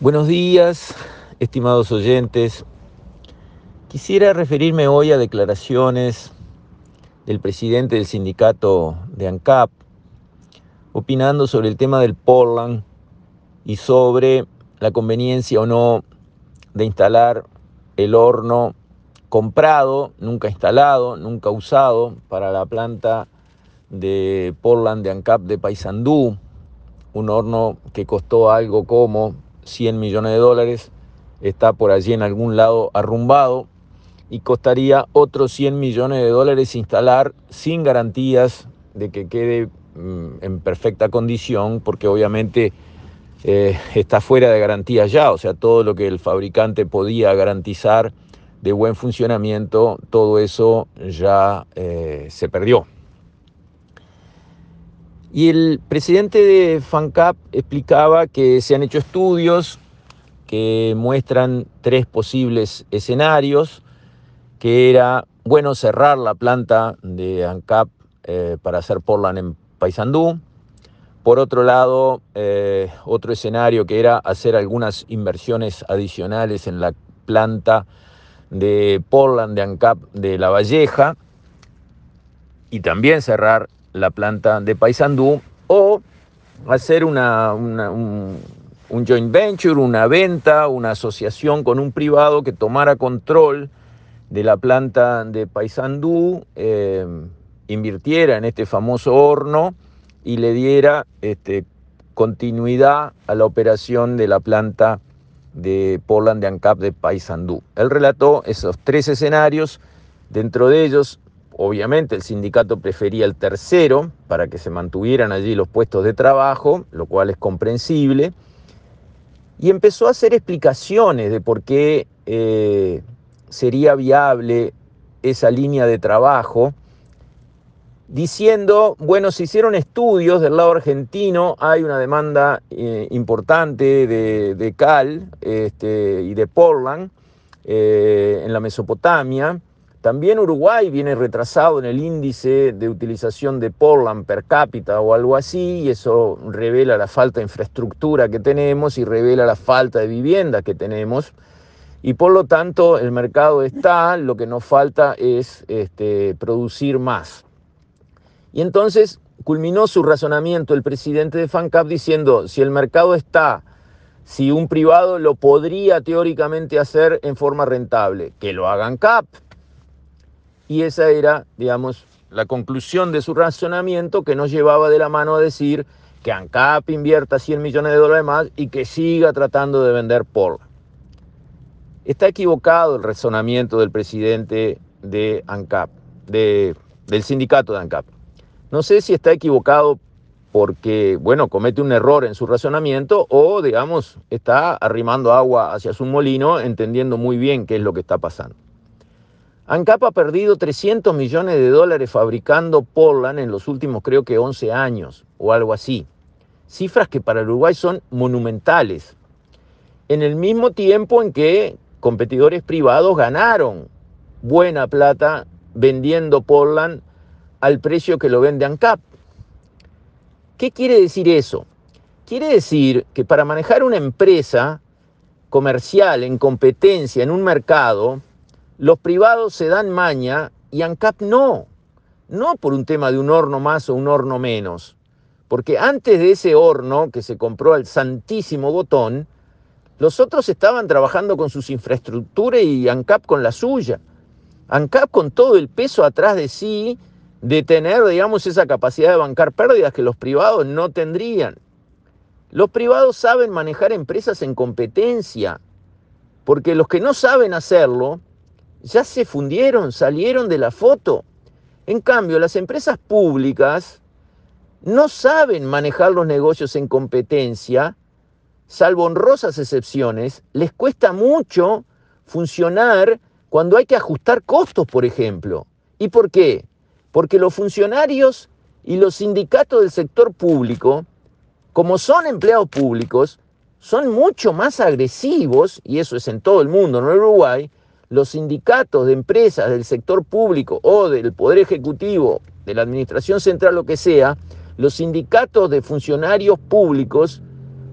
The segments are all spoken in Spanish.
Buenos días, estimados oyentes. Quisiera referirme hoy a declaraciones del presidente del sindicato de ANCAP, opinando sobre el tema del Portland y sobre la conveniencia o no de instalar el horno comprado, nunca instalado, nunca usado para la planta de Portland de ANCAP de Paysandú, un horno que costó algo como 100 millones de dólares, está por allí en algún lado arrumbado y costaría otros 100 millones de dólares instalar sin garantías de que quede mm, en perfecta condición, porque obviamente eh, está fuera de garantía ya, o sea, todo lo que el fabricante podía garantizar de buen funcionamiento, todo eso ya eh, se perdió. Y el presidente de FANCAP explicaba que se han hecho estudios que muestran tres posibles escenarios, que era, bueno, cerrar la planta de ANCAP eh, para hacer Portland en Paysandú. Por otro lado, eh, otro escenario que era hacer algunas inversiones adicionales en la planta de Portland de ANCAP de La Valleja y también cerrar la planta de Paysandú o hacer una, un, joint venture, una venta, una asociación con un privado que tomara control de la planta de Paysandú, eh, invirtiera en este famoso horno y le diera este, continuidad a la operación de la planta de Poland de ANCAP de Paysandú. Él relató esos tres escenarios, dentro de ellos Obviamente el sindicato prefería el tercero para que se mantuvieran allí los puestos de trabajo, lo cual es comprensible, y empezó a hacer explicaciones de por qué eh, sería viable esa línea de trabajo, diciendo, bueno, se hicieron estudios del lado argentino, hay una demanda eh, importante de, cal este, y de Portland eh, en la Mesopotamia, también Uruguay viene retrasado en el índice de utilización de Portland per cápita o algo así, y eso revela la falta de infraestructura que tenemos y revela la falta de vivienda que tenemos. Y por lo tanto el mercado está, lo que nos falta es este, producir más. Y entonces culminó su razonamiento el presidente de FANCAP diciendo, si el mercado está, si un privado lo podría teóricamente hacer en forma rentable, que lo hagan CAP y esa era, digamos, la conclusión de su razonamiento que nos llevaba de la mano a decir que ANCAP invierta 100 millones de dólares más y que siga tratando de vender por. Está equivocado el razonamiento del presidente de ANCAP, del sindicato de ANCAP. No sé si está equivocado porque, bueno, comete un error en su razonamiento o, digamos, está arrimando agua hacia su molino entendiendo muy bien qué es lo que está pasando. ANCAP ha perdido 300 millones de dólares fabricando Portland en los últimos creo que 11 años o algo así. Cifras que para Uruguay son monumentales. En el mismo tiempo en que competidores privados ganaron buena plata vendiendo Portland al precio que lo vende ANCAP. ¿Qué quiere decir eso? Quiere decir que para manejar una empresa comercial en competencia en un mercado, los privados se dan maña y ANCAP no. No por un tema de un horno más o un horno menos. Porque antes de ese horno que se compró al santísimo botón, los otros estaban trabajando con sus infraestructuras y ANCAP con la suya. ANCAP con todo el peso atrás de sí de tener, digamos, esa capacidad de bancar pérdidas que los privados no tendrían. Los privados saben manejar empresas en competencia, porque los que no saben hacerlo ya se fundieron, salieron de la foto. En cambio, las empresas públicas no saben manejar los negocios en competencia, salvo honrosas excepciones, les cuesta mucho funcionar cuando hay que ajustar costos, por ejemplo. ¿Y por qué? Porque los funcionarios y los sindicatos del sector público, como son empleados públicos, son mucho más agresivos, y eso es en todo el mundo, no en Uruguay, los sindicatos de empresas del sector público o del Poder Ejecutivo, de la Administración Central, lo que sea, los sindicatos de funcionarios públicos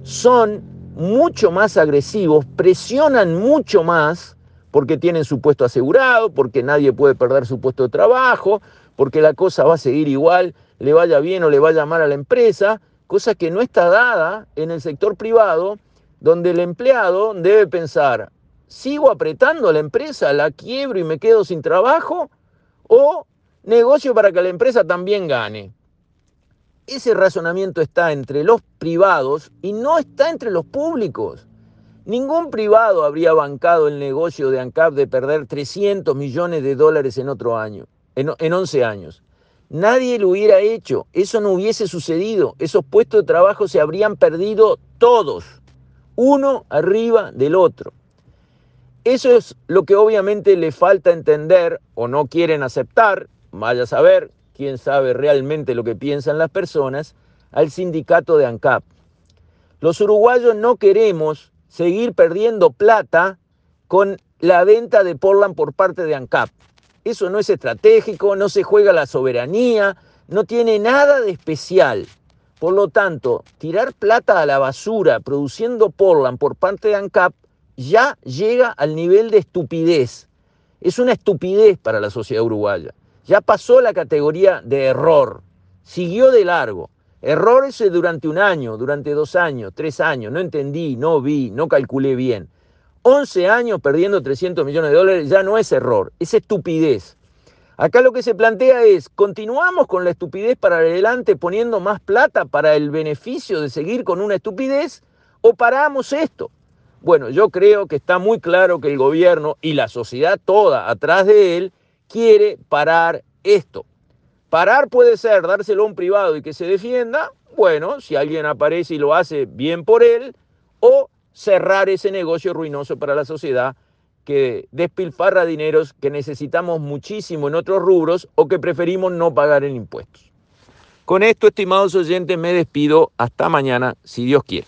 son mucho más agresivos, presionan mucho más porque tienen su puesto asegurado, porque nadie puede perder su puesto de trabajo, porque la cosa va a seguir igual, le vaya bien o le vaya mal a la empresa, cosa que no está dada en el sector privado, donde el empleado debe pensar, ¿sigo apretando a la empresa, la quiebro y me quedo sin trabajo? ¿O negocio para que la empresa también gane? Ese razonamiento está entre los privados y no está entre los públicos. Ningún privado habría bancado el negocio de ANCAP de perder 300 millones de dólares en otro año, en, en 11 años. Nadie lo hubiera hecho, eso no hubiese sucedido, esos puestos de trabajo se habrían perdido todos, uno arriba del otro. Eso es lo que obviamente le falta entender o no quieren aceptar, vaya a saber, quién sabe realmente lo que piensan las personas, al sindicato de ANCAP. Los uruguayos no queremos seguir perdiendo plata con la venta de Portland por parte de ANCAP. Eso no es estratégico, no se juega la soberanía, no tiene nada de especial. Por lo tanto, tirar plata a la basura produciendo Portland por parte de ANCAP ya llega al nivel de estupidez. Es una estupidez para la sociedad uruguaya. Ya pasó la categoría de error, siguió de largo. Error ese durante un año, durante dos años, tres años, no entendí, no vi, no calculé bien. 11 años perdiendo 300 millones de dólares ya no es error, es estupidez. Acá lo que se plantea es, ¿continuamos con la estupidez para adelante poniendo más plata para el beneficio de seguir con una estupidez o paramos esto? Bueno, yo creo que está muy claro que el gobierno y la sociedad toda atrás de él quiere parar esto. Parar puede ser dárselo a un privado y que se defienda, bueno, si alguien aparece y lo hace bien por él, o cerrar ese negocio ruinoso para la sociedad que despilfarra dineros que necesitamos muchísimo en otros rubros o que preferimos no pagar en impuestos. Con esto, estimados oyentes, me despido. Hasta mañana, si Dios quiere.